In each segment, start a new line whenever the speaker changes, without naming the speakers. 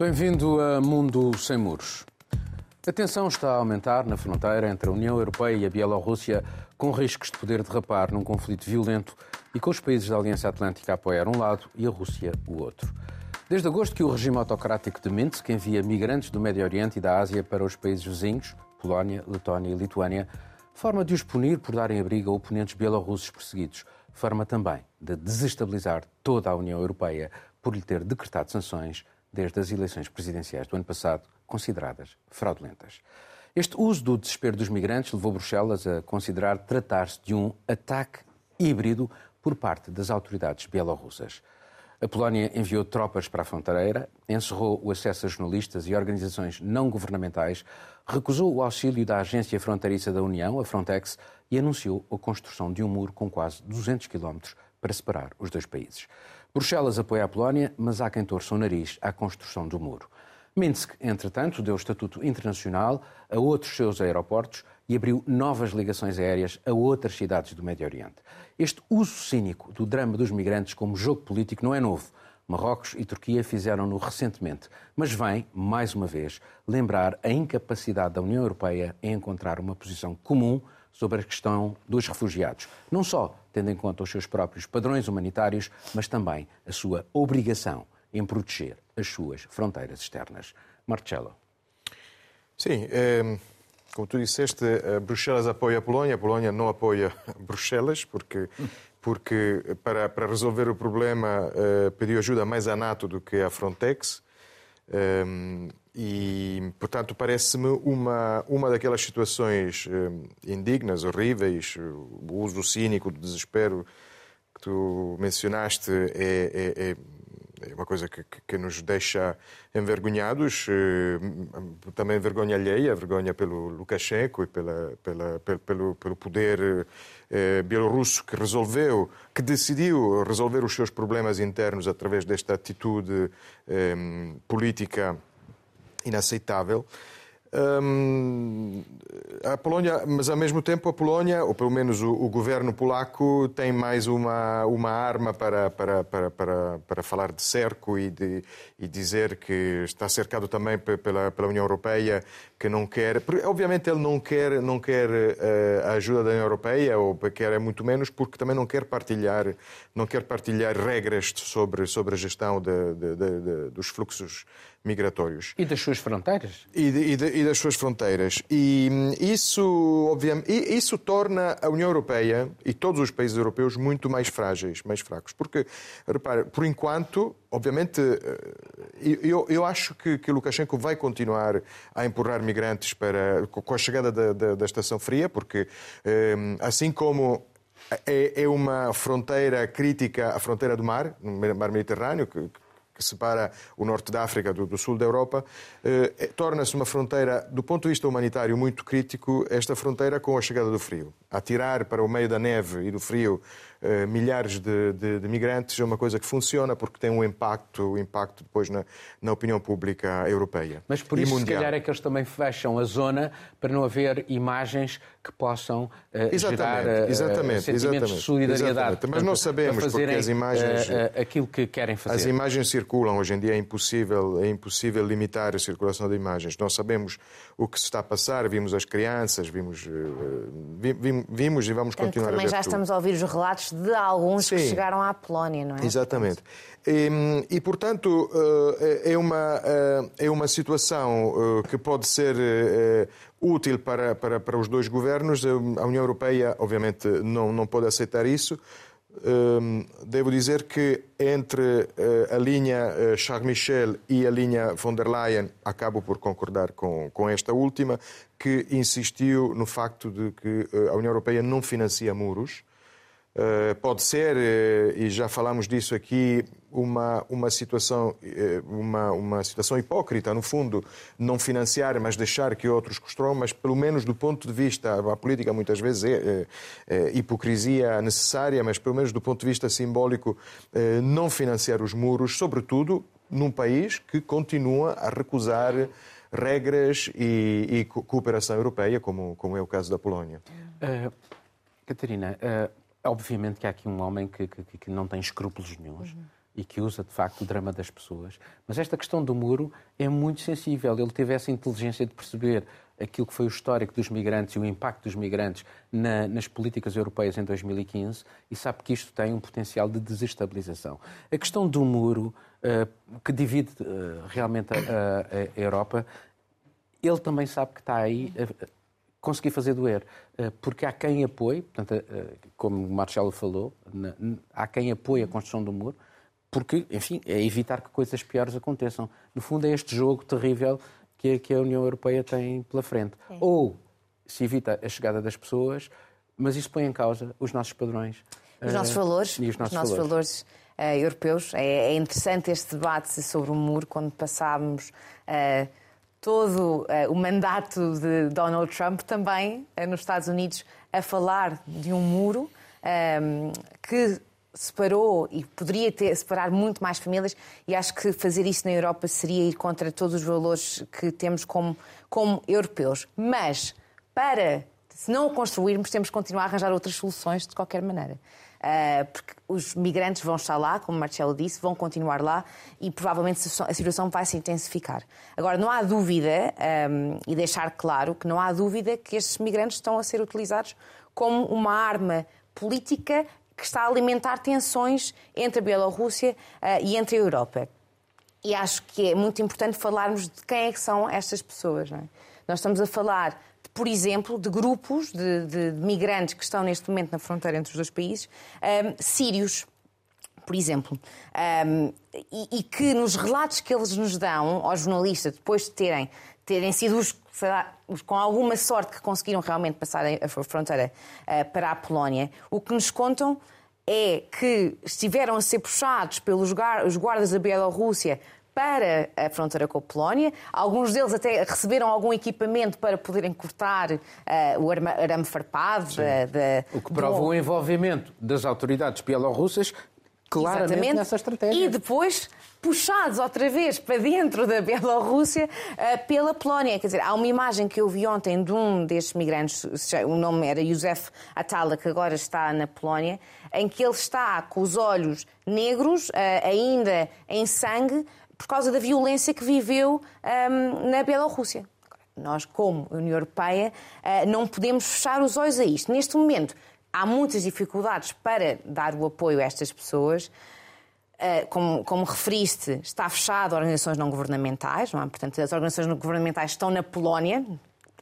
Bem-vindo a Mundo Sem Muros. A tensão está a aumentar na fronteira entre a União Europeia e a Bielorrússia, com riscos de poder derrapar num conflito violento e com os países da Aliança Atlântica a apoiar um lado e a Rússia o outro. Desde agosto que o regime autocrático de Minsk envia migrantes do Médio Oriente e da Ásia para os países vizinhos, Polónia, Letónia e Lituânia, forma de os punir por darem abrigo a oponentes bielorrussos perseguidos, forma também de desestabilizar toda a União Europeia por lhe ter decretado sanções desde as eleições presidenciais do ano passado, consideradas fraudulentas. Este uso do desespero dos migrantes levou Bruxelas a considerar tratar-se de um ataque híbrido por parte das autoridades bielorrussas. A Polónia enviou tropas para a fronteira, encerrou o acesso a jornalistas e organizações não governamentais, recusou o auxílio da Agência Fronteiriça da União, a Frontex, e anunciou a construção de um muro com quase 200 quilómetros para separar os dois países. Bruxelas apoia a Polónia, mas há quem torça o nariz à construção do muro. Minsk, entretanto, deu estatuto internacional a outros seus aeroportos e abriu novas ligações aéreas a outras cidades do Médio Oriente. Este uso cínico do drama dos migrantes como jogo político não é novo. Marrocos e Turquia fizeram-no recentemente, mas vem, mais uma vez, lembrar a incapacidade da União Europeia em encontrar uma posição comum sobre a questão dos refugiados. Não só tendo em conta os seus próprios padrões humanitários, mas também a sua obrigação em proteger as suas fronteiras externas. Marcelo.
Sim, é, como tu disseste, Bruxelas apoia a Polónia, a Polónia não apoia Bruxelas, porque, porque para, para resolver o problema é, pediu ajuda mais à NATO do que à Frontex. E, portanto, parece-me uma, uma daquelas situações eh, indignas, horríveis, o uso cínico do desespero que tu mencionaste é, é, é uma coisa que, que, nos deixa envergonhados, eh, também vergonha alheia, vergonha pelo Lukashenko e pela, pela, pelo, pelo poder eh, bielorrusso que resolveu, que decidiu resolver os seus problemas internos através desta atitude eh, política inaceitável. Hum, a Polónia, mas ao mesmo tempo a Polónia, ou pelo menos o, o governo polaco, tem mais uma, uma arma para, para, para, para, para falar de cerco e, de, e dizer que está cercado também pela, pela União Europeia, que não quer. Obviamente ele não quer, não quer uh, a ajuda da União Europeia, ou quer é muito menos, porque também não quer partilhar, não quer partilhar regras sobre, sobre a gestão de, de, de, dos fluxos migratórios.
E das suas fronteiras?
E, e, e das suas fronteiras. E hum, isso, obviamente, isso torna a União Europeia e todos os países europeus muito mais frágeis, mais fracos. Porque, repare, por enquanto, obviamente, eh, eu, eu acho que, que Lukashenko vai continuar a empurrar para, com a chegada da, da, da estação fria, porque hum, assim como é, é, uma fronteira crítica, a fronteira do mar, no mar Mediterrâneo, que, que separa o norte da África do, do sul da Europa, eh, eh, torna-se uma fronteira, do ponto de vista humanitário, muito crítico, esta fronteira com a chegada do frio. Atirar para o meio da neve e do frio eh, milhares de, de, de, migrantes é uma coisa que funciona porque tem um impacto, impacto depois na, na opinião pública europeia.
Mas por isso, se calhar, é que eles também fecham a zona para não haver imagens que possam uh, exatamente, gerar uh, exatamente, sentimentos exatamente, de solidariedade. Exatamente.
Mas não sabemos porque as imagens...
Uh, aquilo que querem fazer.
As imagens circulam. Hoje em dia é impossível, é impossível limitar a circulação de imagens. Nós sabemos o que se está a passar, vimos as crianças, vimos, vimos e vamos continuar
também
a ver
já
tudo.
estamos a ouvir os relatos de alguns Sim. que chegaram à Polónia, não é?
Exatamente. E, e, portanto, eh, é uma, eh, é uma situação eh, que pode ser útil para, para, para os dois governos. A União Europeia, obviamente, não, não pode aceitar isso. Devo dizer que entre a linha Charles Michel e a linha von der Leyen, acabo por concordar com, com esta última, que insistiu no facto de que a União Europeia não financia muros eh, pode ser, eh, e já falamos disso aqui, uma, uma, situação, eh, uma, uma situação hipócrita, no fundo, não financiar, mas deixar que outros construam, mas pelo menos do ponto de vista, a política muitas vezes é, é, é hipocrisia necessária, mas pelo menos do ponto de vista simbólico, é, não financiar os muros, sobretudo num país que continua a recusar regras e, e cooperação europeia, como, como é o caso da Polónia.
Uh, Catarina, uh Obviamente que há aqui um homem que, que, que não tem escrúpulos nenhums. Uhum. e que usa de facto o drama das pessoas. Mas esta questão do muro é muito sensível. Ele teve essa inteligência de perceber aquilo que foi o histórico dos migrantes e o impacto dos migrantes na, nas políticas europeias em 2015 e sabe que isto tem um potencial de desestabilização. A questão do muro, uh, que divide uh, realmente a, a, a, Europa, ele também sabe que está aí a conseguir fazer doer, uh, porque há quem apoie, portanto, como o Marcelo falou, há quem apoie a construção do muro, porque, enfim, é evitar que coisas piores aconteçam. No fundo, é este jogo terrível que, a União Europeia tem pela frente. É. Ou se evita a chegada das pessoas, mas isso põe em causa os nossos padrões.
Os nossos uh, valores.
E os nossos,
os nossos valores. valores uh, europeus. É, é, interessante este debate sobre o muro, quando passámos uh, todo o mandato de Donald Trump também nos Estados Unidos a falar de um muro que separou e poderia ter, separar muito mais famílias e acho que fazer isso na Europa seria ir contra todos os valores que temos como, como europeus. Mas, para, se não o construirmos, temos que continuar a arranjar outras soluções de qualquer maneira. Uh, porque os migrantes vão estar lá, como Marcelo disse, vão continuar lá e provavelmente a situação vai se intensificar. Agora, não há dúvida, um, e deixar claro que não há dúvida que estes migrantes estão a ser utilizados como uma arma política que está a alimentar tensões entre a Bielorrússia uh, e entre a Europa. E acho que é muito importante falarmos de quem é que são estas pessoas. É? Nós estamos a falar, por exemplo, de grupos de, de, migrantes que estão neste momento na fronteira entre os dois países, um, sírios, por exemplo, um, e, e, que nos relatos que eles nos dão aos jornalistas, depois de terem, terem sido os os com alguma sorte que conseguiram realmente passar a fronteira uh, para a Polónia, o que nos contam é que estiveram a ser puxados pelos guardas da Bielorrússia para a fronteira com a Polónia. Alguns deles até receberam algum equipamento para poderem cortar uh, o arame farpado. Da, da,
o que prova do... o envolvimento das autoridades bielorrussas claramente Exatamente. nessa estratégia.
E depois puxados outra vez para dentro da Bielorrússia uh, pela Polónia. Quer dizer, há uma imagem que eu vi ontem de um destes migrantes, o nome era Josef Atala, que agora está na Polónia, em que ele está com os olhos negros, uh, ainda em sangue, por causa da violência que viveu um, na Bielorrússia. Nós, como União Europeia, uh, não podemos fechar os olhos a isto. Neste momento, há muitas dificuldades para dar o apoio a estas pessoas. Eh, como, como, referiste, está fechado a organizações não governamentais, não é? portanto, as organizações não governamentais estão na Polónia,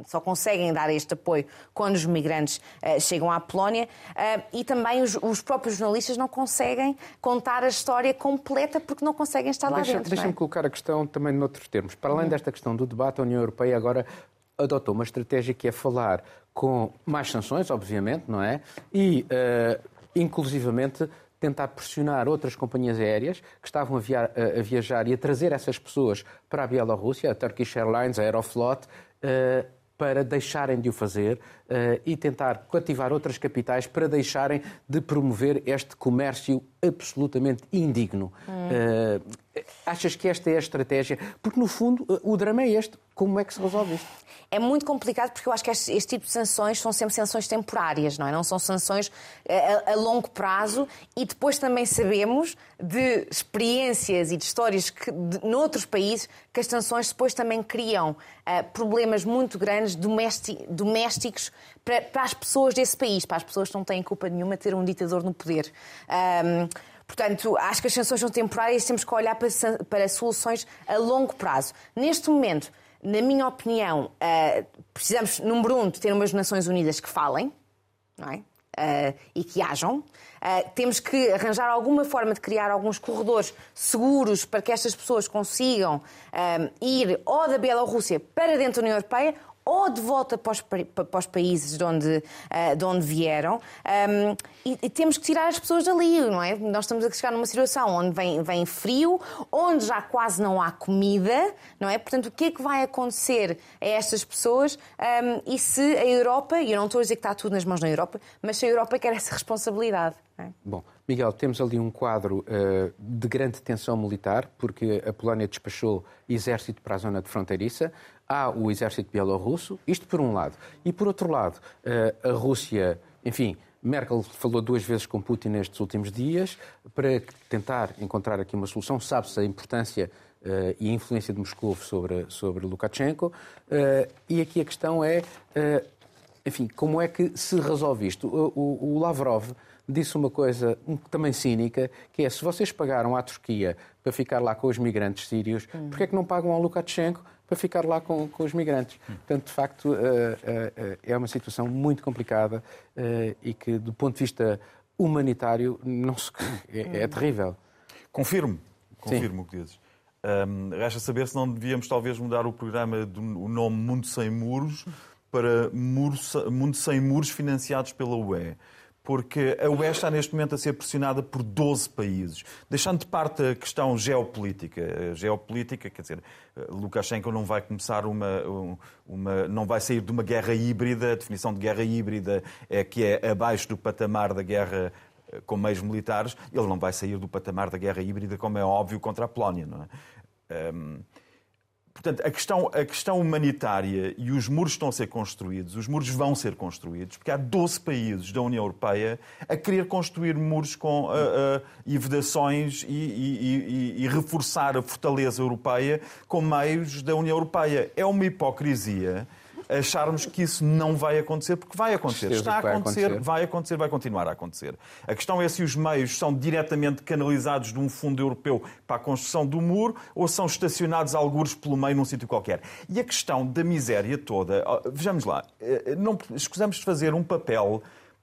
só conseguem dar este apoio quando os migrantes uh, chegam à Polónia uh, e também os, os, próprios jornalistas não conseguem contar a história completa porque não conseguem estar lá
Deixa,
dentro.
Deixa-me
é?
colocar a questão também noutros termos. Para além uhum. desta questão do debate, a União Europeia agora adotou uma estratégia que é falar com mais sanções, obviamente, não é? E, uh, inclusivamente, tentar pressionar outras companhias aéreas que estavam a, via a, viajar e a trazer essas pessoas para a Bielorrússia, a Turkish Airlines, a Aeroflot, uh, para deixarem de o fazer uh, e tentar cativar outras capitais para deixarem de promover este comércio absolutamente indigno. Hum. Uh, achas que esta é a estratégia? Porque, no fundo, o drama é este. Como é que se resolve isto?
é muito complicado porque eu acho que este, este, tipo de sanções são sempre sanções temporárias, não é? Não são sanções eh, a, a, longo prazo e depois também sabemos de experiências e de histórias que, de, noutros países que as sanções depois também criam uh, problemas muito grandes domésticos para, para, as pessoas desse país, para as pessoas que não têm culpa nenhuma de ter um ditador no poder. Portanto, acho que as sanções são temporárias e temos que olhar para, para soluções a longo prazo. Neste momento, na minha opinião, uh, precisamos, número um, de ter umas Nações Unidas que falem, não é? Uh, e que hajam. Uh, temos que arranjar alguma forma de criar alguns corredores seguros para que estas pessoas consigam ir ou da Bielorrússia para dentro da União Europeia ou de volta para os, para os países de onde, uh, de onde vieram um, e, e, temos que tirar as pessoas dali, não é? Nós estamos a chegar numa situação onde vem, vem frio, onde já quase não há comida, não é? Portanto, o que é que vai acontecer a estas pessoas um, e se a Europa, e eu não estou a dizer que está tudo nas mãos da Europa, mas se a Europa quer essa responsabilidade. É?
Bom, Miguel, temos ali um quadro uh, de grande tensão militar, porque a Polónia despachou exército para a zona de fronteiriça há o exército bielorrusso, isto por um lado. E por outro lado, eh, a Rússia, enfim, Merkel falou duas vezes com Putin nestes últimos dias para tentar encontrar aqui uma solução. Sabe-se a importância uh, e a influência de Moscou sobre, sobre Lukashenko. Uh, e aqui a questão é, uh, enfim, como é que se resolve isto? O, o, o Lavrov disse uma coisa também cínica, que é se vocês pagaram à Turquia para ficar lá com os migrantes sírios, hum. porquê é que não pagam ao Lukashenko para ficar lá com, com os migrantes. Portanto, de facto, eh, eh, eh, é uma situação muito complicada e que, do ponto de vista humanitário, não se... é, é terrível.
Confirmo, confirmo Sim. o que dizes. Um, resta saber se não devíamos talvez mudar o programa do o nome Mundo Sem Muros para Mundo Sem Muros financiados pela UE porque a UE está neste momento a ser pressionada por 12 países. Deixando de parte a questão geopolítica. A geopolítica, quer dizer, Lukashenko não vai começar uma, uma, não vai sair de uma guerra híbrida. A definição de guerra híbrida é que é abaixo do patamar da guerra eh, com meios militares. Ele não vai sair do patamar da guerra híbrida, como é óbvio, contra a Polónia. Não é? Um, Portanto, a questão, a questão humanitária e os muros estão a ser construídos, os muros vão ser construídos, porque há 12 países da União Europeia a querer construir muros com uh, uh, e vedações e, e, e, e, reforçar a fortaleza europeia com meios da União Europeia. É uma hipocrisia acharmos que isso não vai acontecer, porque vai acontecer. Está a acontecer, acontecer, vai acontecer, vai continuar a acontecer. A questão é se os meios são diretamente canalizados de um fundo europeu para a construção do muro ou são estacionados algures pelo meio num sítio qualquer. E a questão da miséria toda, vejamos lá, eh, não escusamos de fazer um papel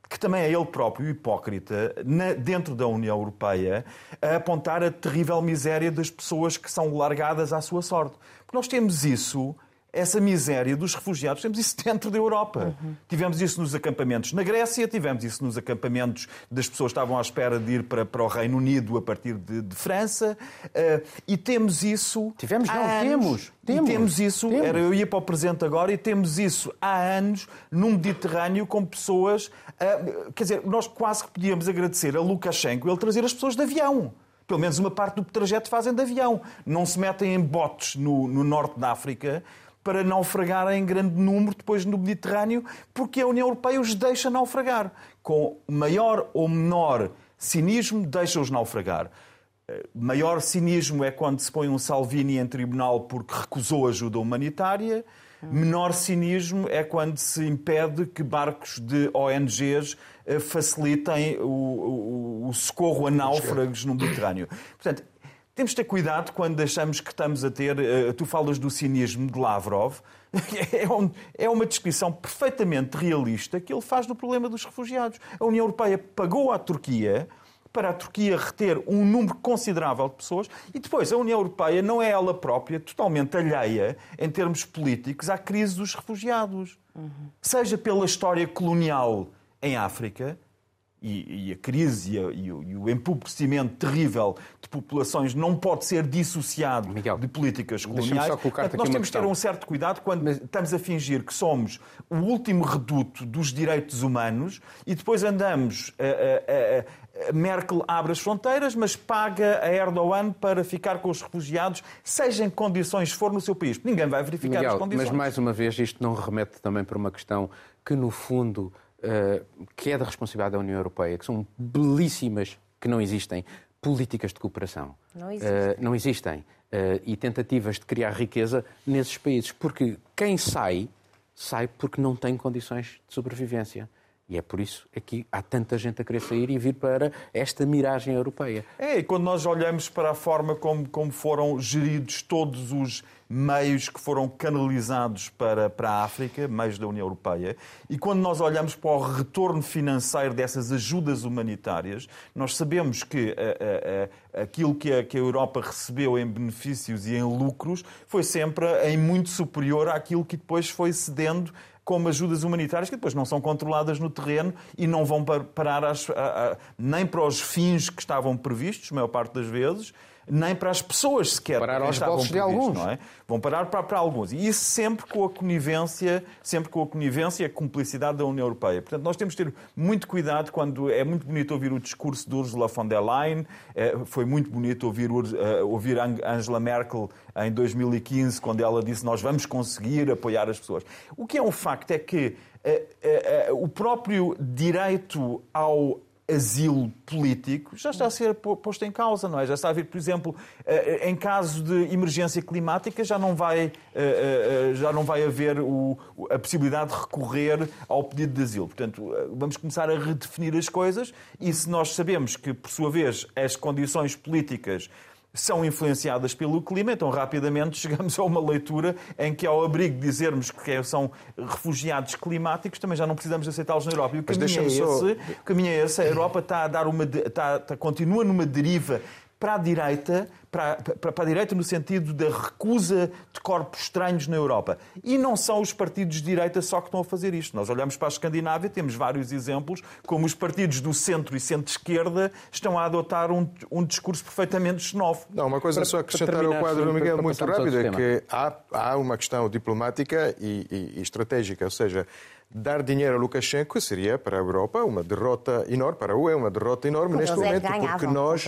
que também é ele próprio hipócrita, dentro da União Europeia, a apontar a terrível miséria das pessoas que são largadas à sua sorte. Porque nós temos isso essa miséria dos refugiados. Temos isso dentro da Europa. Uhum. Tivemos isso nos acampamentos na Grécia, tivemos isso nos acampamentos das pessoas que estavam à espera de ir para, para o Reino Unido a partir de, de França. Uh, e temos isso.
Tivemos, não,
anos,
temos. Temos,
temos isso,
temos.
Era, eu ia para o presente agora, e temos isso há anos no Mediterrâneo com pessoas. Uh, quer dizer, nós quase que podíamos agradecer a Lukashenko ele trazer as pessoas de avião. Pelo menos uma parte do trajeto fazem de avião. Não se metem em botes no, no norte da África para naufragar em grande número depois no Mediterrâneo, porque a União Europeia os deixa naufragar. Com maior ou menor cinismo, deixa-os naufragar. Eh, maior cinismo é quando se põe um Salvini em tribunal porque recusou ajuda humanitária. Menor cinismo é quando se impede que barcos de ONGs eh, facilitem o, o, o socorro a náufragos no Mediterrâneo. Portanto, temos de ter cuidado quando achamos que estamos a ter. Uh, tu falas do cinismo de Lavrov. É, é uma descrição perfeitamente realista que ele faz do problema dos refugiados. A União Europeia pagou à Turquia para a Turquia reter um número considerável de pessoas e depois a União Europeia não é ela própria totalmente alheia em termos políticos à crise dos refugiados. Uhum. Seja pela história colonial em África, e, e a crise e, a, e, o, e, o, empobrecimento terrível de populações não pode ser dissociado
Miguel,
de políticas coloniais. Portanto, nós temos que ter um certo cuidado quando Mas... estamos a fingir que somos o último reduto dos direitos humanos e depois andamos. A, a, a, Merkel abre as fronteiras, mas paga a Erdogan para ficar com os refugiados, seja em condições for no seu país. Ninguém vai verificar
Miguel,
as condições.
Mas, mais uma vez, isto não remete também para uma questão que, no fundo, que é da responsabilidade da União Europeia, que são belíssimas, que não existem, políticas de cooperação.
Não existem. Uh,
não existem. Uh, e tentativas de criar riqueza nesses países. Porque quem sai, sai porque não tem condições de sobrevivência. E é por isso é que há tanta gente a querer sair e vir para esta miragem europeia.
É, e quando nós olhamos para a forma como, como foram geridos todos os meios que foram canalizados para, para a África, meios da União Europeia, e quando nós olhamos para o retorno financeiro dessas ajudas humanitárias, nós sabemos que a, a, a, aquilo que a, que a Europa recebeu em benefícios e em lucros foi sempre em muito superior àquilo que depois foi cedendo como ajudas humanitárias que depois não são controladas no terreno e não vão parar a, a, nem para os fins que estavam previstos, a maior parte das vezes, nem para as pessoas sequer.
Parar aos bolsos de alguns.
Não é? Vão parar para, para alguns. E isso sempre com a conivência, sempre com a conivência e a cumplicidade da União Europeia. Portanto, nós temos de ter muito cuidado quando é muito bonito ouvir o discurso de Ursula von der Leyen, é, foi muito bonito ouvir, uh, ouvir Angela Merkel em 2015, quando ela disse nós vamos conseguir apoiar as pessoas. O que é um facto é que uh, o próprio direito ao asilo político já está a ser posto em causa, não é? Já está a vir, por exemplo, eh, em caso de emergência climática, já não vai, eh, eh, já não vai haver a possibilidade de recorrer ao pedido de asilo. Portanto, vamos começar a redefinir as coisas e se nós sabemos que, por sua vez, as condições políticas são influenciadas pelo clima, então rapidamente chegamos a uma leitura em que, ao abrigo de dizermos que são refugiados climáticos, também já não precisamos aceitá-los na Europa. E o caminho, é esse, caminho é esse. A Europa está a dar uma. Está, está, continua numa deriva para a direita, para, para, para, a direita no sentido da recusa de corpos estranhos na Europa. E não são os partidos de direita só que estão a fazer isto. Nós olhamos para a Escandinávia, temos vários exemplos, como os partidos do centro e centro-esquerda estão a adotar um, um discurso perfeitamente xenófobo.
Não, uma coisa para, só acrescentar ao quadro do Miguel muito rápido é que há, há uma questão diplomática e, e, e estratégica, ou seja, dar dinheiro a Lukashenko seria para a Europa uma derrota enorme, para a UE uma derrota enorme neste momento, porque nós,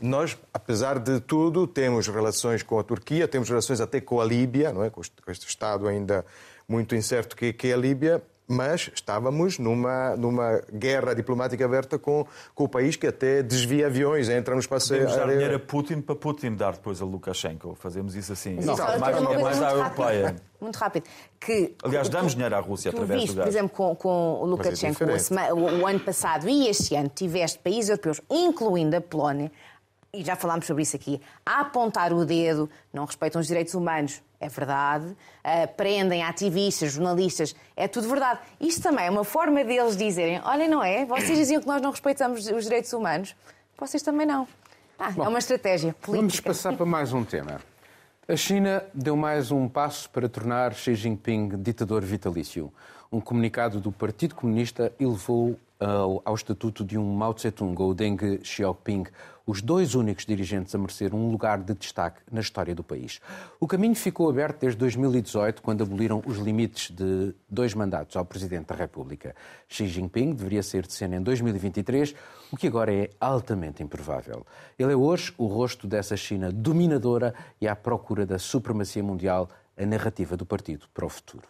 nós, apesar de tudo, temos relações com a Turquia, temos relações até com a Líbia, não é? com este Estado ainda muito incerto que, que é a Líbia, mas estávamos numa, numa guerra diplomática aberta com, com o país que até desvia aviões, entra no espaço
aéreo. dar dinheiro a Putin para Putin dar depois a Lukashenko. Fazemos isso assim. Não,
não mais, é mais à europeia. Muito rápido. Que,
Aliás, damos dinheiro à Rússia através
viste,
do gás.
Por exemplo, com, com o é Lukashenko, é o, o ano passado e este ano, tiveste países europeus, incluindo a Polónia, e já falámos sobre isso aqui, a apontar o dedo, não respeitam os direitos humanos, é verdade, uh, prendem ativistas, jornalistas, é tudo verdade. Isto também é uma forma deles dizerem: olha, não é? Vocês diziam que nós não respeitamos os direitos humanos, vocês também não. Ah, Bom, é uma estratégia política.
Vamos passar para mais um tema. A China deu mais um passo para tornar Xi Jinping ditador vitalício. Um comunicado do Partido Comunista elevou ao, ao estatuto de um Mao Tse-tung ou Deng Xiaoping, os dois únicos dirigentes a merecer um lugar de destaque na história do país. O caminho ficou aberto desde 2018, quando aboliram os limites de dois mandatos ao Presidente da República. Xi Jinping deveria ser de cena em 2023, o que agora é altamente improvável. Ele é hoje o rosto dessa China dominadora e à procura da supremacia mundial, a narrativa do partido para o futuro.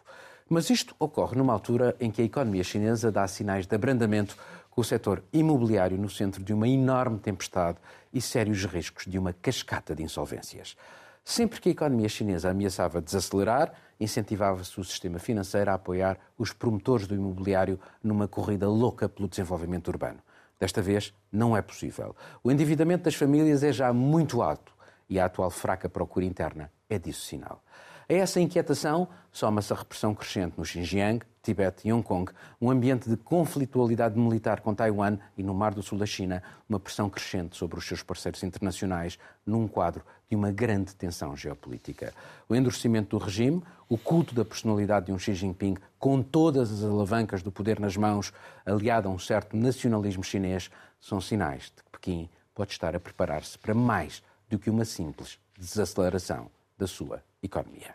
Mas isto ocorre numa altura em que a economia chinesa dá sinais de abrandamento, com o setor imobiliário no centro de uma enorme tempestade e sérios riscos de uma cascata de insolvências. Sempre que a economia chinesa ameaçava desacelerar, incentivava-se o sistema financeiro a apoiar os promotores do imobiliário numa corrida louca pelo desenvolvimento urbano. Desta vez, não é possível. O endividamento das famílias é já muito alto e a atual fraca procura interna é disso sinal. A essa inquietação soma-se a repressão crescente no Xinjiang, Tibete e Hong Kong, um ambiente de conflitualidade militar com Taiwan e no Mar do Sul da China, uma pressão crescente sobre os seus parceiros internacionais, num quadro de uma grande tensão geopolítica. O endurecimento do regime, o culto da personalidade de um Xi Jinping, com todas as alavancas do poder nas mãos, aliado a um certo nacionalismo chinês, são sinais de que Pequim pode estar a preparar-se para mais do que uma simples desaceleração da sua economia.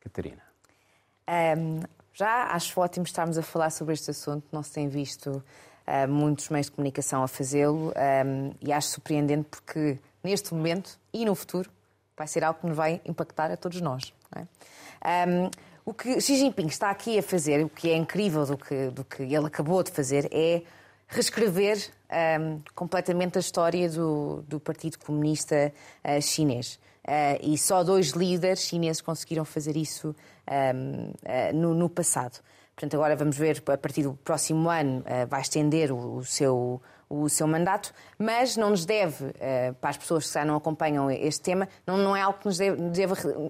Catarina.
Um, já acho ótimo estarmos a falar sobre este assunto, não se tem visto uh, muitos meios de comunicação a fazê-lo um, e acho surpreendente porque neste momento e no futuro vai ser algo que nos vai impactar a todos nós. É? Um, o que Xi Jinping está aqui a fazer, o que é incrível do que, do que ele acabou de fazer, é reescrever um, completamente a história do, do Partido Comunista uh, Chinês. Uh, e só dois líderes chineses conseguiram fazer isso um, eh, no, no, passado. Portanto, agora vamos ver, a partir do próximo ano, vai estender o, o, seu, o seu mandato, mas não nos deve, para as pessoas que já não acompanham este tema, não, é algo que nos deve,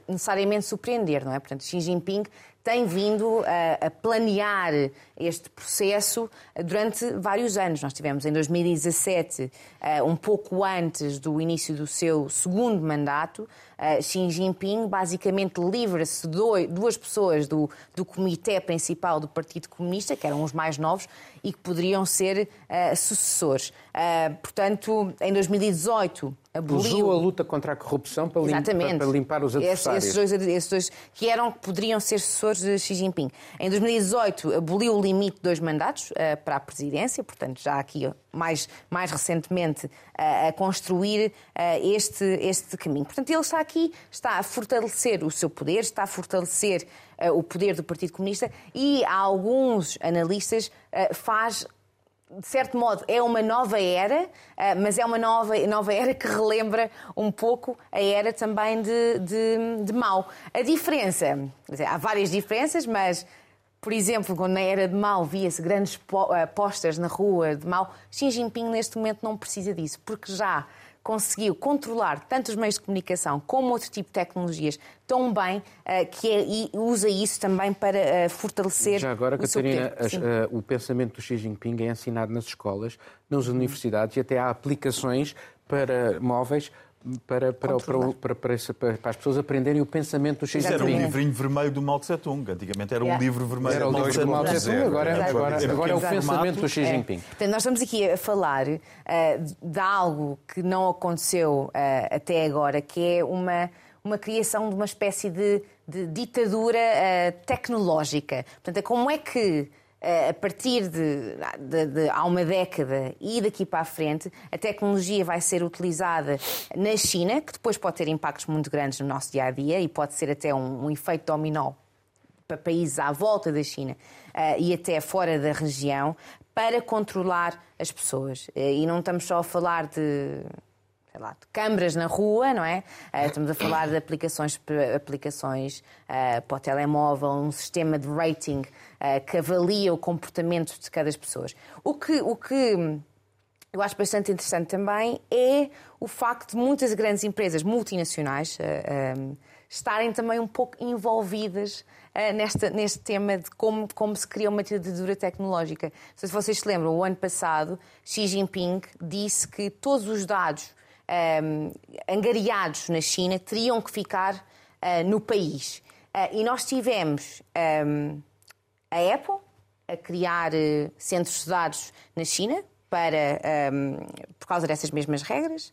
necessariamente surpreender, não é? Portanto, Xi Jinping tem vindo a, a, planear este processo durante vários anos. Nós tivemos em 2017, eh, um pouco antes do início do seu segundo mandato, eh, Xi Jinping basicamente livra-se duas pessoas do, do comitê principal do Partido Comunista, que eram os mais novos, e que poderiam ser uh, sucessores. Uh, portanto, em 2018 aboliu...
Usou a luta contra a corrupção para, lim... para, para limpar os adversários.
Esses dois, esses dois que eram, poderiam ser sucessores de Xi Jinping. Em 2018 aboliu o limite de dois mandatos uh, para a presidência, portanto já aqui mais, mais recentemente a construir este, este caminho. Portanto ele está aqui, está a fortalecer o seu poder, está a fortalecer o poder do Partido Comunista e alguns analistas faz de certo modo, é uma nova era, eh, mas é uma nova, nova era que relembra um pouco a era também de, de, de Mao. A diferença, há várias diferenças, mas, por exemplo, quando na era de Mao via-se grandes eh, postas na rua de Mao, Xi Jinping neste momento não precisa disso, porque já conseguiu controlar tanto os meios de comunicação como outro tipo de tecnologias tão bem uh, que é, e usa isso também para uh, fortalecer
Já agora,
o
Catarina, uh, o pensamento do Xi Jinping é ensinado nas escolas, nas universidades e até há aplicações para móveis para, para, para, para, para, as pessoas aprenderem o pensamento do Xi Jinping.
Era um livrinho vermelho do Mao Tse Tung. Antigamente era um livro vermelho
era
do
Mao Tse Tung. Tse Tung. Agora, agora, agora é o pensamento do Xi Jinping.
É. Portanto, nós estamos aqui a falar uh, de algo que não aconteceu uh, até agora, que é uma, uma criação de uma espécie de, de ditadura uh, tecnológica. Portanto, é como é que eh, a partir de, de, de, há uma década e daqui para a frente, a tecnologia vai ser utilizada na China, que depois pode ter impactos muito grandes no nosso dia a dia e pode ser até um, um efeito dominó para países à volta da China uh, e até fora da região, para controlar as pessoas. Uh, e não estamos só a falar de sei lá, de câmaras na rua, não é? Uh, estamos a falar de aplicações, aplicações uh, para o telemóvel, um sistema de rating uh, que avalia o comportamento de cada pessoa. O que, o que eu acho bastante interessante também é o facto de muitas grandes empresas multinacionais estarem também um pouco envolvidas nesta, neste tema de como, como se cria uma ditadura tecnológica. Não sei se vocês se lembram, o ano passado, Xi Jinping disse que todos os dados um, angariados na China teriam que ficar uh, no país. Uh, e nós tivemos um, a Apple a criar uh, centros de dados na China para, um, por causa dessas mesmas regras.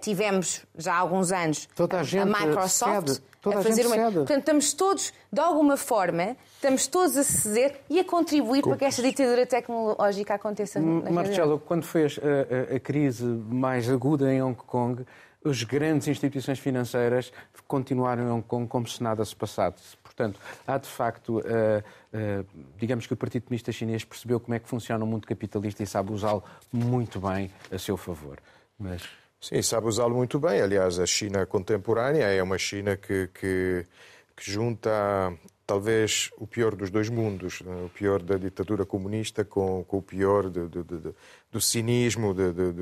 Tivemos já há alguns anos
Toda a, a
Microsoft
cede. Toda
a fazer
uma.
Cede. Portanto, estamos todos, de alguma forma, estamos todos a ceder e a contribuir para que esta ditadura tecnológica aconteça.
Marcelo, quando foi a, a, a, crise mais aguda em Hong Kong, as grandes instituições financeiras continuaram em Hong Kong como se nada se passasse. Portanto, há de facto, uh, uh, digamos que o Partido Comunista Chinês percebeu como é que funciona o mundo capitalista e sabe usá-lo muito bem a seu favor. Mas
Sim, sabe usá-lo muito bem. Aliás, a China contemporânea é uma China que, que, que junta talvez o pior dos dois mundos, né? o pior da ditadura comunista com, com o pior de, de, de, do cinismo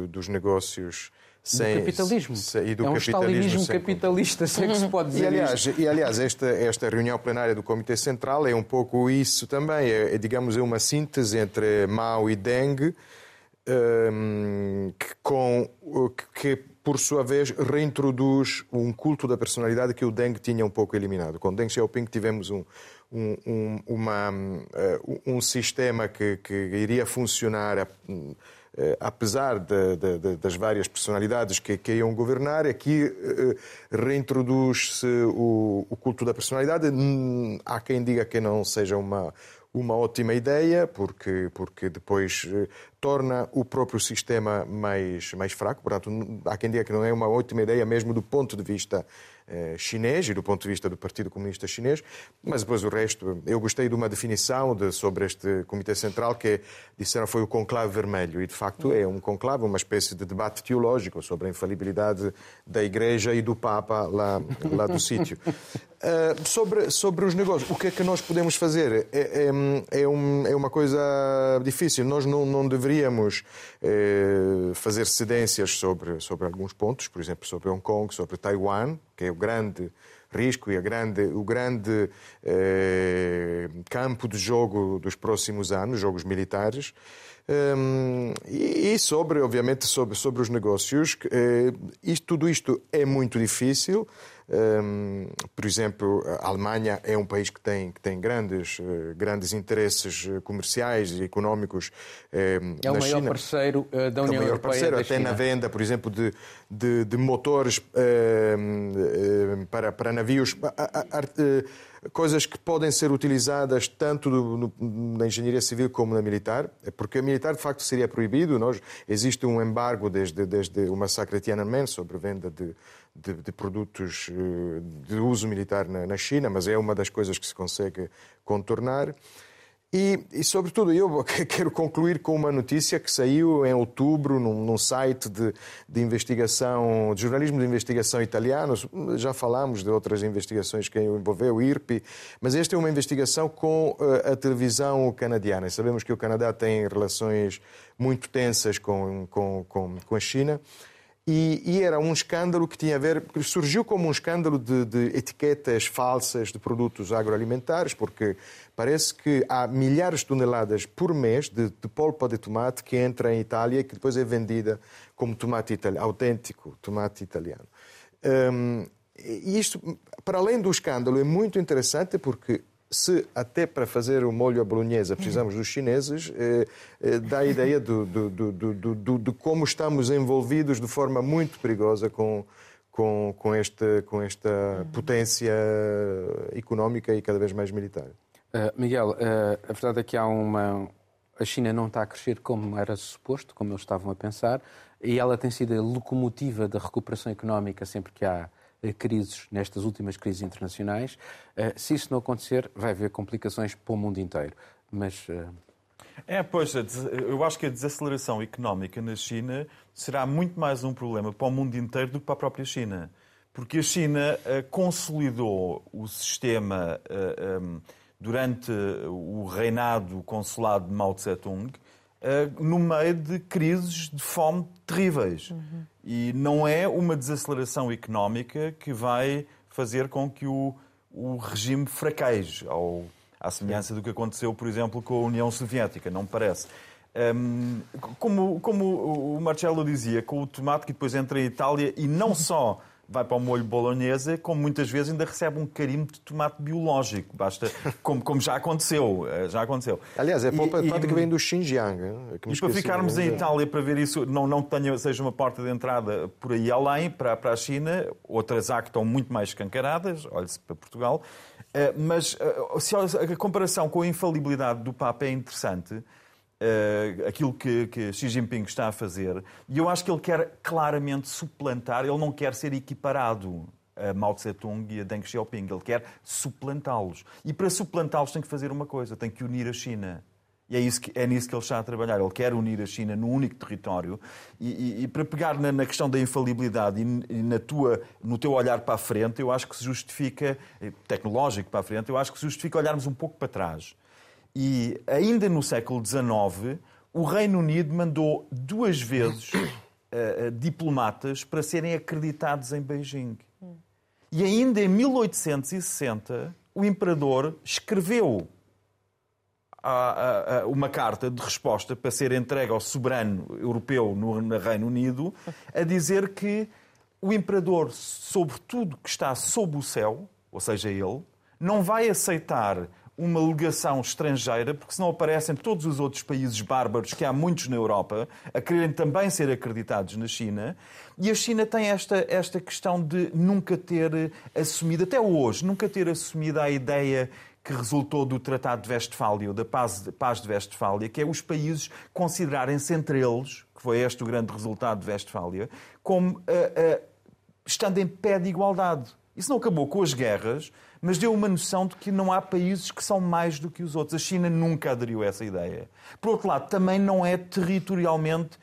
dos negócios sem,
do capitalismo.
Sem, e do
é um
capitalismo
sem... capitalista, sei que se pode dizer.
E aliás, e, aliás esta, esta reunião plenária do Comitê Central é um pouco isso também. É, é digamos, é uma síntese entre Mao e Deng um, que, com, que, por sua vez, reintroduz um culto da personalidade que o Deng tinha um pouco eliminado. Com Deng Xiaoping tivemos um, um, um, uma, uh, um sistema que, que, iria funcionar uh, apesar de, de, das várias personalidades que, que iam governar. Aqui uh, reintroduz-se o, o, culto da personalidade. Hum, há quem diga que não seja uma uma ótima ideia, porque, porque depois eh, torna o próprio sistema mais, mais fraco. Portanto, há quem diga que não é uma ótima ideia mesmo do ponto de vista chinês e do ponto de vista do Partido Comunista Chinês, mas depois o resto, eu gostei de uma definição de, sobre este Comitê Central que disseram foi o conclave vermelho e de facto é um conclave, uma espécie de debate teológico sobre a infalibilidade da Igreja e do Papa lá, lá do sítio. Uh, sobre, sobre os negócios, o que é que nós podemos fazer? É, é, é, um, é uma coisa difícil. Nós não, não deveríamos eh, fazer cedências sobre, sobre alguns pontos, por exemplo, sobre Hong Kong, sobre Taiwan, que é o grande risco e grande, o grande eh, campo de jogo dos próximos anos, jogos militares. Um, e, sobre, obviamente, sobre, sobre os negócios, eh, isto, tudo isto é muito difícil. Um, por exemplo, a Alemanha é um país que tem, que tem grandes, uh, grandes interesses comerciais e económicos
um, é o maior
China.
parceiro uh, da União
é o maior
Europeia
parceiro, até
China.
na venda, por exemplo, de, de, de motores para, para navios. Coisas que podem ser utilizadas tanto no, na engenharia civil como na militar, porque a militar de facto seria proibido. Nós, existe um embargo desde, desde o massacre de Tiananmen sobre venda de, de, de, produtos eh, de uso militar na, na, China, mas é uma das coisas que se consegue contornar. E, e, sobretudo, eu quero concluir com uma notícia que saiu em outubro num, num site de, de, investigação, de jornalismo de investigação italiano. Já falámos de outras investigações que envolveu o IRPI, mas esta é uma investigação com uh, a televisão canadiana. Sabemos que o Canadá tem relações muito tensas com, com, com, com a China. E, e, era um escândalo que tinha a ver, surgiu como um escândalo de, de, etiquetas falsas de produtos agroalimentares, porque parece que há milhares de toneladas por mês de, de polpa de tomate que entra em Itália e que depois é vendida como tomate italiano, autêntico tomate italiano. Um, e isto, para além do escândalo, é muito interessante porque se até para fazer o molho à bolonhesa precisamos dos chineses, eh, eh, dá a ideia do, do, do, de como estamos envolvidos de forma muito perigosa com, com, com, este, com esta potência económica e cada vez mais militar.
Uh, Miguel, uh, a verdade é que há uma. A China não está a crescer como era suposto, como eles estavam a pensar, e ela tem sido a locomotiva da recuperação económica sempre que há crises, nestas últimas crises internacionais. Eh, se isso não acontecer, vai haver complicações para o mundo inteiro. Mas. Eh,
é, pois, eu acho que a desaceleração económica na China será muito mais um problema para o mundo inteiro do que para a própria China. Porque a China consolidou o sistema durante o reinado consulado de Mao Tse-tung no meio de crises de fome terríveis. Uhum. E não é uma desaceleração económica que vai fazer com que o, o regime fraqueje, ao, à semelhança do que aconteceu, por exemplo, com a União Soviética, não me parece. Um, como, como o Marcelo dizia, com o tomate que depois entra em Itália e não só vai para o molho bolonhesa, como muitas vezes ainda recebe um carimbo de tomate biológico. Basta, como, como já aconteceu. Eh, já aconteceu.
Aliás, é polpa de tomate que vem do Xinjiang.
Que e para ficarmos em Itália para ver isso, não, não tenha, seja uma porta de entrada por aí além, para, para a China, outras há que estão muito mais escancaradas, olhe-se para Portugal. Eh, mas eh, se a comparação com a infalibilidade do Papa é interessante, Uh, aquilo que, que, Xi Jinping está a fazer. E eu acho que ele quer claramente suplantar, ele não quer ser equiparado a Mao Tse-tung e a Deng Xiaoping, ele quer suplantá-los. E para suplantá-los tem que fazer uma coisa, tem que unir a China. E é, isso que, é nisso que ele está a trabalhar. Ele quer unir a China num único território. E, e, e para pegar na, na, questão da infalibilidade e, na tua, no teu olhar para a frente, eu acho que se justifica, eh, tecnológico para a frente, eu acho que se justifica olharmos um pouco para trás. E ainda no século XIX, o Reino Unido mandou duas vezes uh, diplomatas para serem acreditados em Beijing. E ainda em 1860, o imperador escreveu a, a, a uma carta de resposta para ser entregue ao soberano europeu no, no Reino Unido, a dizer que o imperador, sobre tudo que está sob o céu, ou seja, ele, não vai aceitar uma legação estrangeira, porque senão aparecem todos os outros países bárbaros, que há muitos na Europa, a quererem também ser acreditados na China. E a China tem esta, esta questão de nunca ter assumido, até hoje, nunca ter assumido a ideia que resultou do Tratado de Westfália, da Paz Paz de Westfália, que é os países considerarem-se entre eles, que foi este o grande resultado de Westfália, como uh, uh, estando em pé de igualdade. Isso não acabou com as guerras, mas deu uma noção de que não há países que são mais do que os outros. A China nunca aderiu a essa ideia. Por outro lado, também não é territorialmente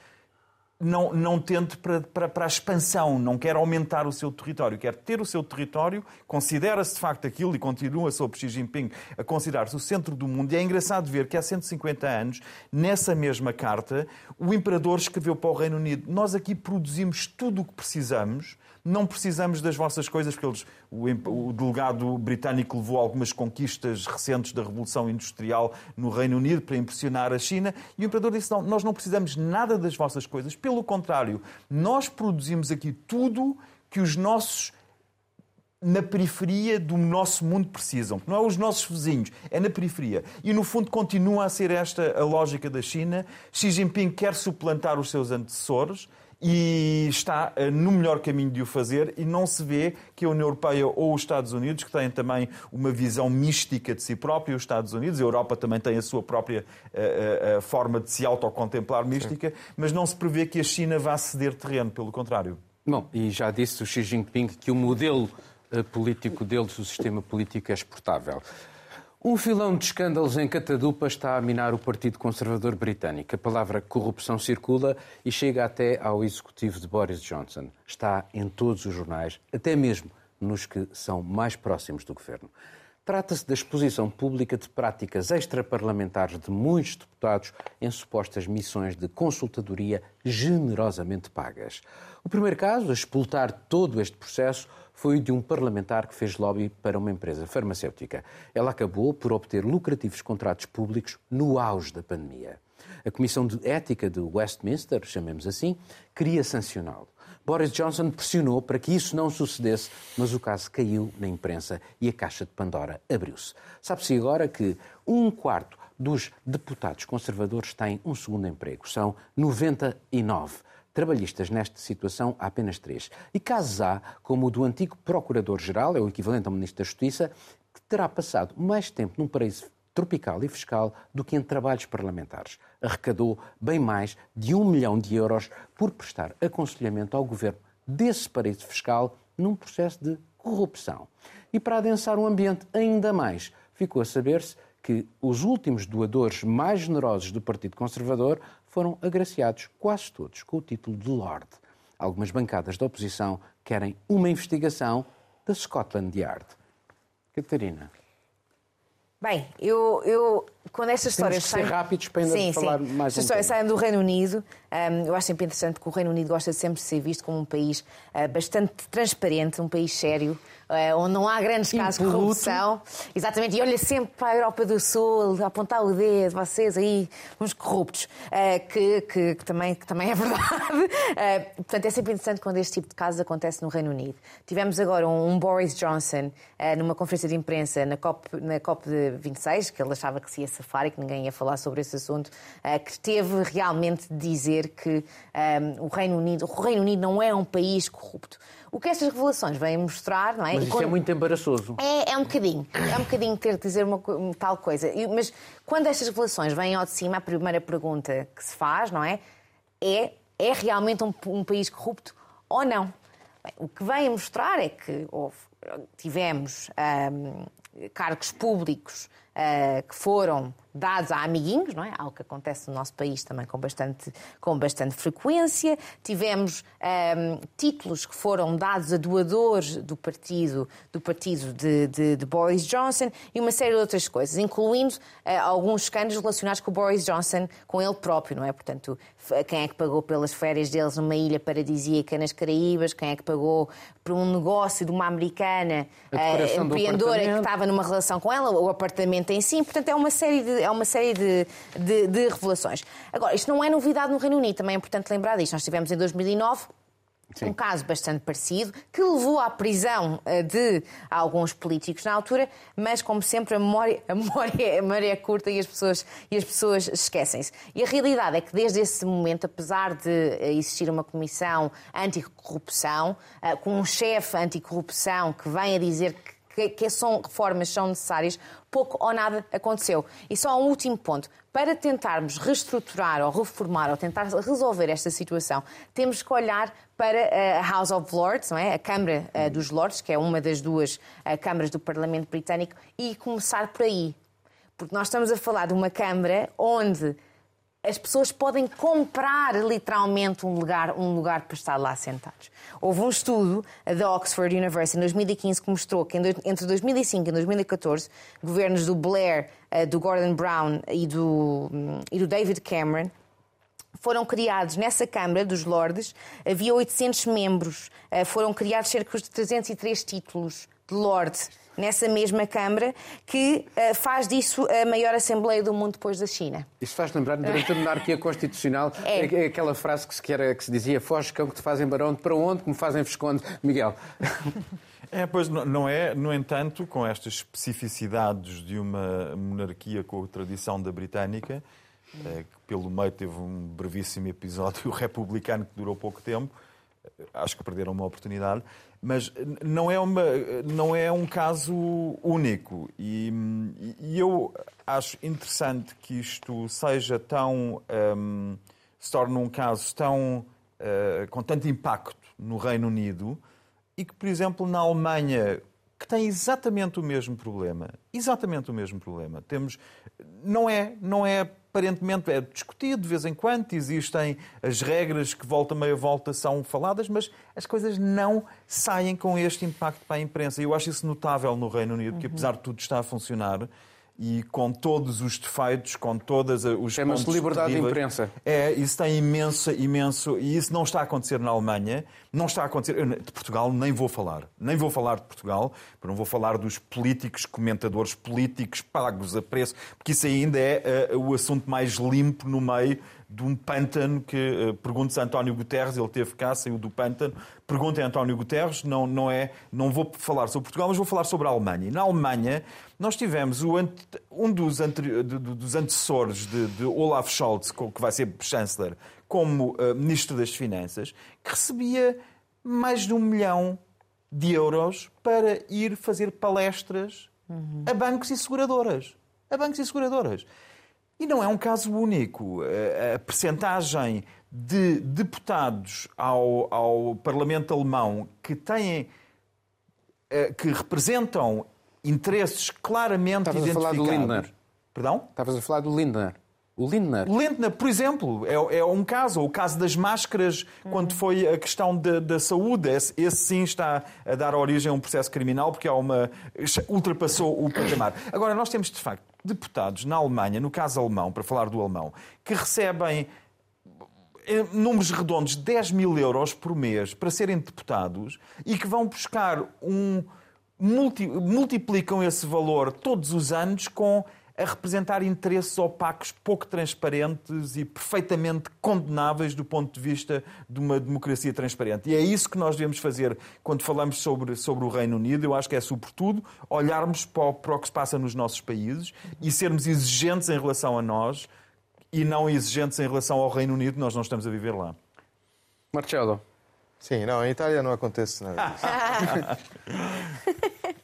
não, não tente para, para, para, a expansão, não quer aumentar o seu território, quer ter o seu território, considera-se de facto aquilo e continua sob Xi Jinping a considerar-se o centro do mundo. E é engraçado ver que há 150 anos, nessa mesma carta, o imperador escreveu para o Reino Unido: Nós aqui produzimos tudo o que precisamos não precisamos das vossas coisas, porque eles, o, o, delegado britânico levou algumas conquistas recentes da Revolução Industrial no Reino Unido para impressionar a China, e o imperador disse: não, nós não precisamos nada das vossas coisas, pelo contrário, nós produzimos aqui tudo que os nossos na periferia do nosso mundo precisam. Não é os nossos vizinhos, é na periferia. E, no fundo, continua a ser esta a lógica da China. Xi Jinping quer suplantar os seus antecessores e está eh, no melhor caminho de o fazer e não se vê que a União Europeia ou os Estados Unidos, que têm também uma visão mística de si própria, os Estados Unidos, a Europa também tem a sua própria uh, uh, forma de se autocontemplar mística, Sim. mas não se prevê que a China vá ceder terreno, pelo contrário.
Bom, e já disse o Xi Jinping que o modelo político deles, o sistema político é exportável. Um filão de escândalos em catadupa está a minar o Partido Conservador Britânico. A palavra corrupção circula e chega até ao executivo de Boris Johnson. Está em todos os jornais, até mesmo nos que são mais próximos do governo. Trata-se da exposição pública de práticas extraparlamentares de muitos deputados em supostas missões de consultadoria generosamente pagas. O primeiro caso a expultar todo este processo foi o de um parlamentar que fez lobby para uma empresa farmacêutica. Ela acabou por obter lucrativos contratos públicos no auge da pandemia. A Comissão de Ética de Westminster, chamemos assim, queria sancioná-lo. Boris Johnson pressionou para que isso não sucedesse, mas o caso caiu na imprensa e a caixa de Pandora abriu-se. Sabe-se agora que um quarto dos deputados conservadores têm um segundo emprego. São 99 trabalhistas nesta situação há apenas três. E casos há, como o do antigo Procurador-Geral, é o equivalente ao Ministro da Justiça, que terá passado mais tempo num paraíso tropical e fiscal do que em trabalhos parlamentares. Arrecadou bem mais de um milhão de euros por prestar aconselhamento ao governo desse paraíso fiscal num processo de corrupção. E para adensar o ambiente ainda mais, ficou a saber-se que os últimos doadores mais generosos do Partido Conservador foram agraciados quase todos com o título de Lord. Algumas bancadas da oposição querem uma investigação da Scotland Yard. Catarina.
Bem, eu, eu quando estas histórias
saem. rápidos para ainda sim, falar sim. mais
Estas histórias saem do Reino Unido. Um, eu acho sempre interessante que o Reino Unido gosta de sempre de ser visto como um país uh, bastante transparente, um país sério, uh, onde não há grandes casos de corrupção. Exatamente, e olha sempre para a Europa do Sul, apontar o dedo, vocês aí, uns corruptos, uh, que, que, que, também, que também é verdade. portanto, é sempre interessante quando este tipo de casos acontece no Reino Unido. Tivemos agora um, um Boris Johnson numa conferência de imprensa na COP, na COP 26, que ele achava que se ia safar e que ninguém ia falar sobre esse assunto, que teve realmente de dizer que um, o Reino Unido, o Reino Unido não é um país corrupto. O que estas revelações vêm mostrar, não é?
Mas isso quando... é muito embaraçoso.
É, é um bocadinho. É um bocadinho ter de dizer uma, uma tal coisa. Mas quando estas revelações vêm ao de cima, a primeira pergunta que se faz, não é? É, é realmente um, um país corrupto ou não? Bem, o que vem mostrar é que houve, tivemos um, cargos públicos uh, que foram dados a amiguinhos, não é? Algo que acontece no nosso país também com bastante, com bastante frequência. Tivemos um, ehm, títulos que foram dados a doadores do partido, do partido de, de, de Boris Johnson e uma série de outras coisas, incluindo uh, alguns escândalos relacionados com o Boris Johnson, com ele próprio, não é? Portanto, quem é que pagou pelas férias deles numa ilha paradisíaca nas Caraíbas, quem é que pagou por um negócio de uma americana uh, empreendedora que estava numa relação com ela, o apartamento em si. Portanto, é uma série de é uma série de, de, de revelações. Agora, isto não é novidade no Reino Unido, também é importante lembrar disto. Nós tivemos em 2009 Sim. um caso bastante parecido, que levou à prisão eh, de alguns políticos na altura, mas, como sempre, a memória, a memória, a memória é curta e as pessoas, e as pessoas esquecem-se. E a realidade é que, desde esse momento, apesar de eh, existir uma comissão anticorrupção, eh, com um chefe anticorrupção que vem a dizer que que, que são reformas são necessárias, pouco ou nada aconteceu. E só um último ponto. Para tentarmos reestruturar ou reformar ou tentar resolver esta situação, temos que olhar para a House of Lords, não é? a Câmara eh, dos Lords, que é uma das duas eh, câmaras do Parlamento Britânico, e começar por aí. Porque nós estamos a falar de uma Câmara onde as pessoas podem comprar literalmente um lugar, um lugar para estar lá sentados. Houve um estudo da Oxford University em 2015 que mostrou que entre 2005 e 2014, governos do Blair, eh, do Gordon Brown e do, e do David Cameron foram criados. Nessa Câmara dos Lordes, havia 800 membros, eh, foram criados cerca de 303 títulos de Lorde nessa mesma Câmara, que uh, faz disso a maior Assembleia do mundo depois da China.
Isso faz lembrar, durante a monarquia constitucional, é. é. aquela frase que se, quer, que se dizia foge cão que te fazem barão, para onde, como fazem Visconde. Miguel.
É, pois não é, no entanto, com estas especificidades de uma monarquia com a tradição da britânica, eh, que pelo meio teve um brevíssimo episódio republicano que durou pouco tempo, eh, acho que perderam uma oportunidade, mas não é, uma, não é um caso único. E, e eu acho interessante que isto seja tão. Um, se torne um caso tão. Uh, com tanto impacto no Reino Unido e que, por exemplo, na Alemanha, que tem exatamente o mesmo problema, exatamente o mesmo problema. Temos, não é, não é aparentemente é discutido de vez em quando, existem as regras que volta meia volta são faladas, mas as coisas não saem com este impacto para a imprensa. E eu acho isso notável no Reino Unido, que apesar de tudo está a funcionar e com todos os defeitos, com todas os
Chama-se liberdade de imprensa.
É, isso tem imenso, imenso, e isso não está a acontecer na Alemanha, não está a acontecer, eu, de Portugal nem vou falar, nem vou falar de Portugal, não vou falar dos políticos, comentadores políticos pagos a preço, porque isso ainda é uh, o assunto mais limpo no meio de um pântano que, uh, pergunte-se a António Guterres, ele teve cá, saiu do pântano, perguntem a António Guterres, não, não, é, não vou falar sobre Portugal, mas vou falar sobre a Alemanha. E na Alemanha, nós tivemos o, um dos, ante, dos antecessores de, de, Olaf Scholz, que vai ser chanceler, como uh, ministro das Finanças, que recebia mais de um milhão de euros para ir fazer palestras uhum. a bancos e seguradoras. A bancos e seguradoras. E não é um caso único. A percentagem de deputados ao, ao Parlamento alemão que têm eh, que representam interesses claramente
Estavas
identificados.
a falar do Lindner.
Perdão?
Estavas a falar do Lindner. O Lindner.
Lindner, por exemplo, é, é, um caso. O caso das máscaras, quando foi a questão da, da saúde. Esse, esse, sim está a dar origem a um processo criminal, porque há uma, ultrapassou o patamar. Agora, nós temos, de facto, deputados na Alemanha, no caso alemão, para falar do alemão, que recebem números redondos, 10 mil euros por mês para serem deputados e que vão buscar um. Multi, multiplicam esse valor todos os anos com a representar interesses opacos, pouco transparentes e perfeitamente condenáveis do ponto de vista de uma democracia transparente. E é isso que nós devemos fazer quando falamos sobre, sobre o Reino Unido. Eu acho que é, sobretudo, olharmos para o, para o que se passa nos nossos países e sermos exigentes em relação a nós e não exigentes em relação ao Reino Unido, nós não estamos a viver lá.
Marcelo.
Sim, não, em Itália não acontece nada disso.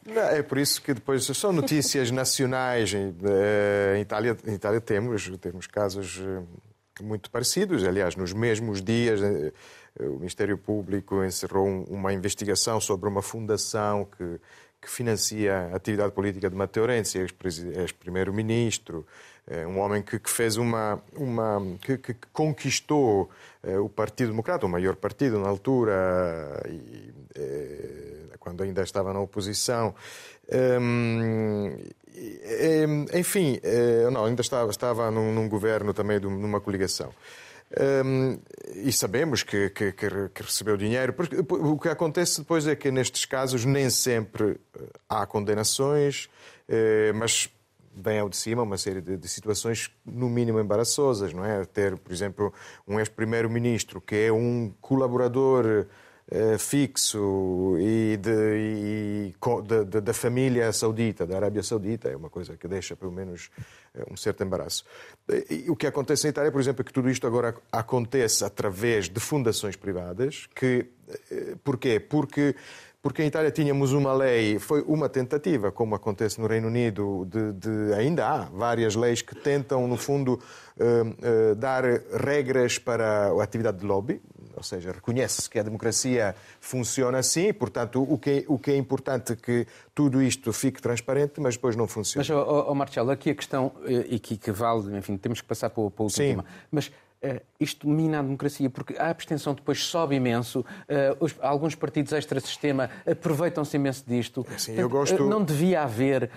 não, é por isso que depois são notícias nacionais. Em, eh, em, Itália, em Itália temos, temos casos eh, muito parecidos. Aliás, nos mesmos dias, eh, o Ministério Público encerrou uma investigação sobre uma fundação que, que financia a atividade política de Matteo Renzi, ex-primeiro-ministro. É um homem que, que fez uma, uma que, que conquistou eh, o Partido Democrata, o maior partido na altura, e, eh, quando ainda estava na oposição. Um, enfim, eh, não, ainda estava, estava num, num governo também, numa coligação. Um, e sabemos que, que, que, recebeu dinheiro. Porque o que acontece depois é que nestes casos nem sempre há condenações, mas vem ao de cima uma série de, de, situações, no mínimo, embaraçosas, não é? Ter, por exemplo, um ex-primeiro-ministro que é um colaborador eh, fixo e, de, e de, da família saudita, da Arábia Saudita, é uma coisa que deixa, pelo menos, eh, um certo embaraço. E, o que acontece em Itália, por exemplo, é que tudo isto agora acontece através de fundações privadas, que... Eh, porquê? Porque porque em Itália tínhamos uma lei, foi uma tentativa, como acontece no Reino Unido, de, de ainda há várias leis que tentam, no fundo, uh, uh, dar regras para a atividade de lobby, ou seja, reconhece-se que a democracia funciona assim, portanto, o que, é, o que é importante é que tudo isto fique transparente, mas depois não funciona.
Mas, oh, oh Marcelo, aqui a questão, eh, e que, que vale, enfim, temos que passar para o, para o último tema, mas Uh, isto mina a democracia, porque a abstenção depois sobe imenso, uh, os, alguns partidos extra-sistema aproveitam-se imenso disto.
Sim, eu gosto...
Uh, não devia haver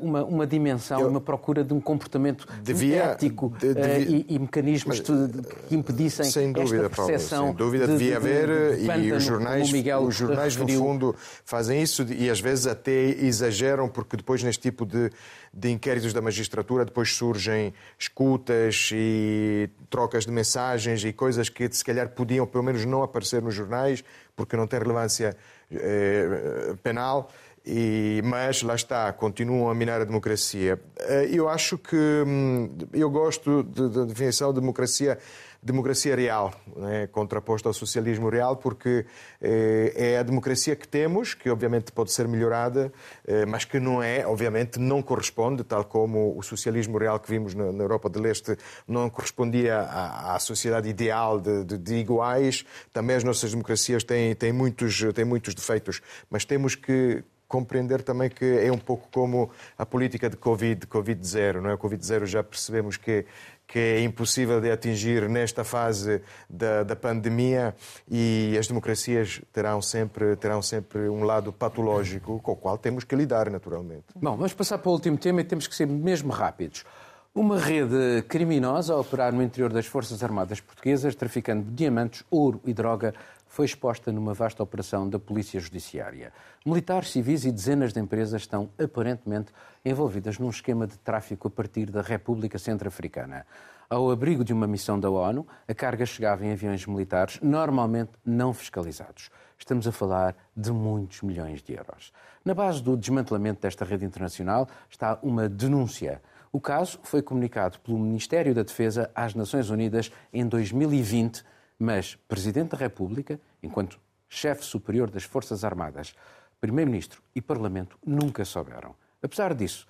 uma, uma dimensão, eu... uma procura de um comportamento devia... ético de, devia... e, e, mecanismos de, que impedissem
sem dúvida,
esta percepção.
Paulo, sem dúvida devia haver, e os jornais, os jornais no fundo, fazem isso e às vezes até exageram, porque depois neste tipo de de inquéritos da magistratura, depois surgem escutas e trocas de mensagens e coisas que se calhar podiam pelo menos não aparecer nos jornais porque não tem relevância eh, penal. E, mas lá está, continuam a minar a democracia. Eh, eu acho que hum, eu gosto da definição de democracia democracia real, né, contraposta ao socialismo real, porque eh, é a democracia que temos, que obviamente pode ser melhorada, eh, mas que não é, obviamente, não corresponde, tal como o socialismo real que vimos na, na Europa de Leste não correspondia à, à sociedade ideal de, de, de, iguais. Também as nossas democracias têm, têm, muitos, têm muitos defeitos, mas temos que compreender também que é um pouco como a política de Covid, Covid-0, não é? Covid-0 já percebemos que que é impossível de atingir nesta fase da, da, pandemia e as democracias terão sempre, terão sempre um lado patológico com o qual temos que lidar, naturalmente.
Bom, vamos passar para o último tema e temos que ser mesmo rápidos. Uma rede criminosa a operar no interior das Forças Armadas Portuguesas, traficando diamantes, ouro e droga, foi exposta numa vasta operação da Polícia Judiciária. Militares, civis e dezenas de empresas estão aparentemente envolvidas num esquema de tráfico a partir da República Centro-Africana. Ao abrigo de uma missão da ONU, a carga chegava em aviões militares, normalmente não fiscalizados. Estamos a falar de muitos milhões de euros. Na base do desmantelamento desta rede internacional está uma denúncia o caso foi comunicado pelo Ministério da Defesa às Nações Unidas em 2020, mas Presidente da República, enquanto chefe superior das Forças Armadas, Primeiro-Ministro e Parlamento nunca souberam. Apesar disso,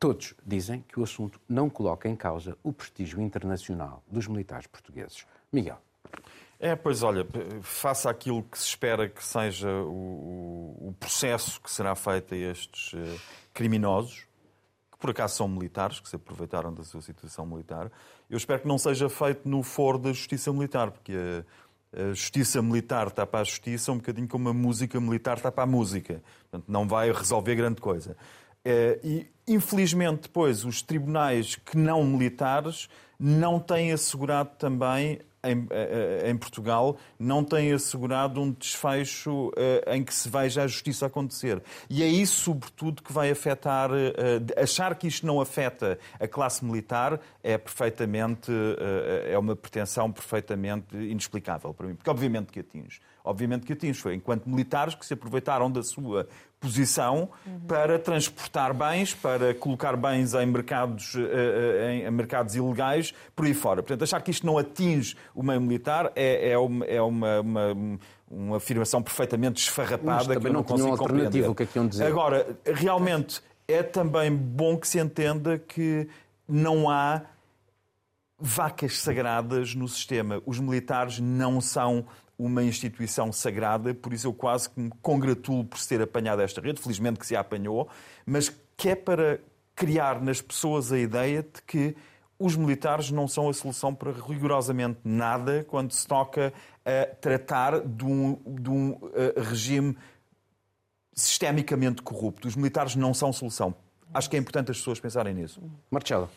todos dizem que o assunto não coloca em causa o prestígio internacional dos militares portugueses. Miguel.
É, pois olha, faça aquilo que se espera que seja o, o processo que será feito a estes eh, criminosos, que por acaso são militares, que se aproveitaram da sua situação militar. Eu espero que não seja feito no foro da justiça militar, porque a, a justiça militar está para a justiça um bocadinho como a música militar está para a música. Portanto, não vai resolver grande coisa. É, e, infelizmente, depois, os tribunais que não militares não têm assegurado também em, eh, eh, em, Portugal não tem assegurado um desfecho uh, em que se veja a justiça acontecer. E é isso, sobretudo, que vai afetar. Uh, achar que isto não afeta a classe militar é perfeitamente. É uma pretensão perfeitamente inexplicável para mim. Porque, obviamente, que atinge. Obviamente que atinge. Foi enquanto militares que se aproveitaram da sua posição para transportar bens, para colocar bens em mercados, em mercados ilegais, por aí fora. Portanto, achar que isto não atinge o meio militar é, é, uma, é uma, uma, uma, afirmação perfeitamente esfarrapada
Mas também não, não consigo compreender. O que é que iam dizer?
Agora, realmente é também bom que se entenda que não há vacas sagradas no sistema. Os militares não são uma instituição sagrada, por isso eu quase que me congratulo por se ter apanhado esta rede, felizmente que se a apanhou, mas que é para criar nas pessoas a ideia de que os militares não são a solução para rigorosamente nada quando se toca a tratar de um, de um uh, regime sistemicamente corrupto. Os militares não são solução. Acho que é importante as pessoas pensarem nisso.
Marcelo.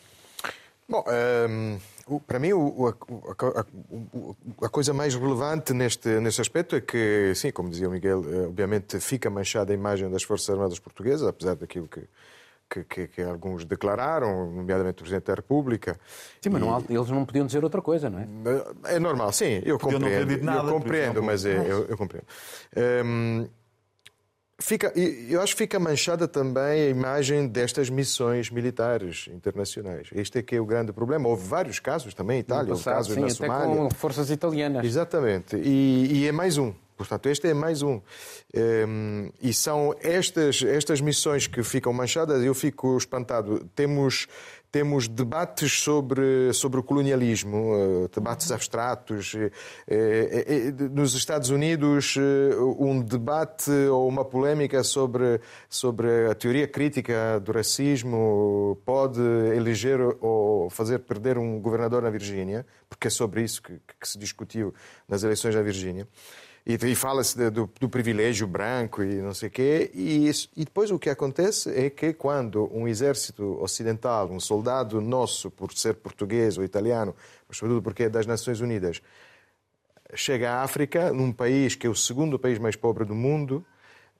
Bom, ehm, para mim o, a, a, a, coisa mais relevante neste, neste aspecto é que, sim, como dizia o Miguel, eh, obviamente fica manchada a imagem das Forças Armadas Portuguesas, apesar daquilo que, que, que, que, alguns declararam, nomeadamente o Presidente da República.
Sim, mas não, eles não podiam dizer outra coisa, não é?
É normal, sim, eu Podiam compreendo. Nada, eu compreendo, mas é, eu, eu, compreendo. Um, Fica, eu acho que fica manchada também a imagem destas missões militares internacionais. Este é que é o grande problema. Houve vários casos também em Itália,
passado, casos sim, na até Somália. com forças italianas.
Exatamente. E, e, é mais um. Portanto, este é mais um. Um, e são estas, estas missões que ficam manchadas, eu fico espantado. Temos, temos debates sobre, sobre o colonialismo, uh, debates abstratos. Uh, uh, nos Estados Unidos, um debate ou uma polémica sobre, sobre a teoria crítica do racismo pode eleger ou fazer perder um governador na Virgínia, porque é sobre isso que, que se discutiu nas eleições na Virgínia. E, e fala-se do, do, privilégio branco e não sei o quê. E, isso, e depois o que acontece é que quando um exército ocidental, um soldado nosso, por ser português ou italiano, mas sobretudo porque é das Nações Unidas, chega à África, num país que é o segundo país mais pobre do mundo,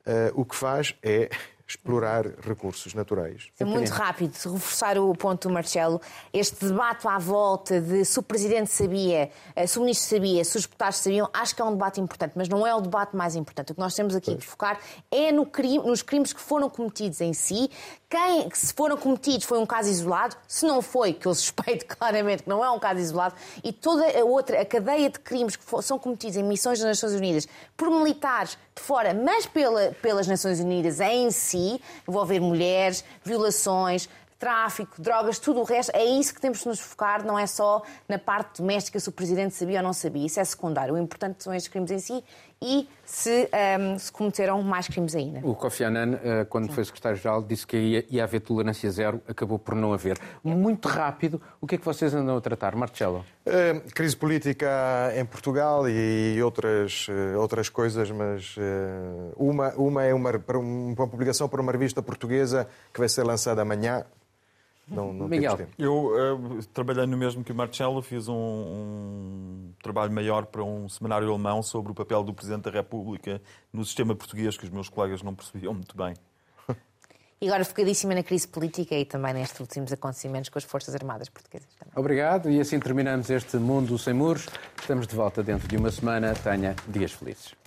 uh, o que faz é explorar recursos naturais.
É muito rápido, reforçar o ponto do Marcelo. Este debate à volta de se o Presidente sabia, eh, se o Ministro sabia, se os deputados sabiam, acho que é um debate importante, mas não é o debate mais importante. O que nós temos aqui de focar é no crime, nos crimes que foram cometidos em si. Quem, se foram cometidos, foi um caso isolado. Se não foi, que eu suspeito claramente que não é um caso isolado, e toda a outra, a cadeia de crimes que são cometidos em missões das Nações Unidas por militares de fora, mas pela, pelas Nações Unidas em si, envolver mulheres, violações, tráfico, drogas, tudo o resto, é isso que temos de nos focar, não é só na parte doméstica se o Presidente sabia ou não sabia, isso é secundário. O importante são estes crimes em si e se, um, se cometeram mais crimes ainda.
O Kofi Annan, eh, quando Sim. foi secretário-geral, disse que ia, ia haver tolerância zero, acabou por não haver. Muito rápido, o que é que vocês andam a tratar? Marcelo?
Uh, crise política em Portugal e outras, uh, outras coisas, mas uh, uma, uma é uma, uma publicação para uma revista portuguesa que vai ser lançada amanhã, não, não
Miguel,
eu uh, trabalhei no mesmo que o Marcelo, fiz um, um, trabalho maior para um seminário alemão sobre o papel do Presidente da República no sistema português que os meus colegas não percebiam muito bem.
E agora focadíssima na crise política e também nestes últimos acontecimentos com as Forças Armadas Portuguesas. Também.
Obrigado e assim terminamos este Mundo Sem Muros. Estamos de volta dentro de uma semana. Tenha dias felizes.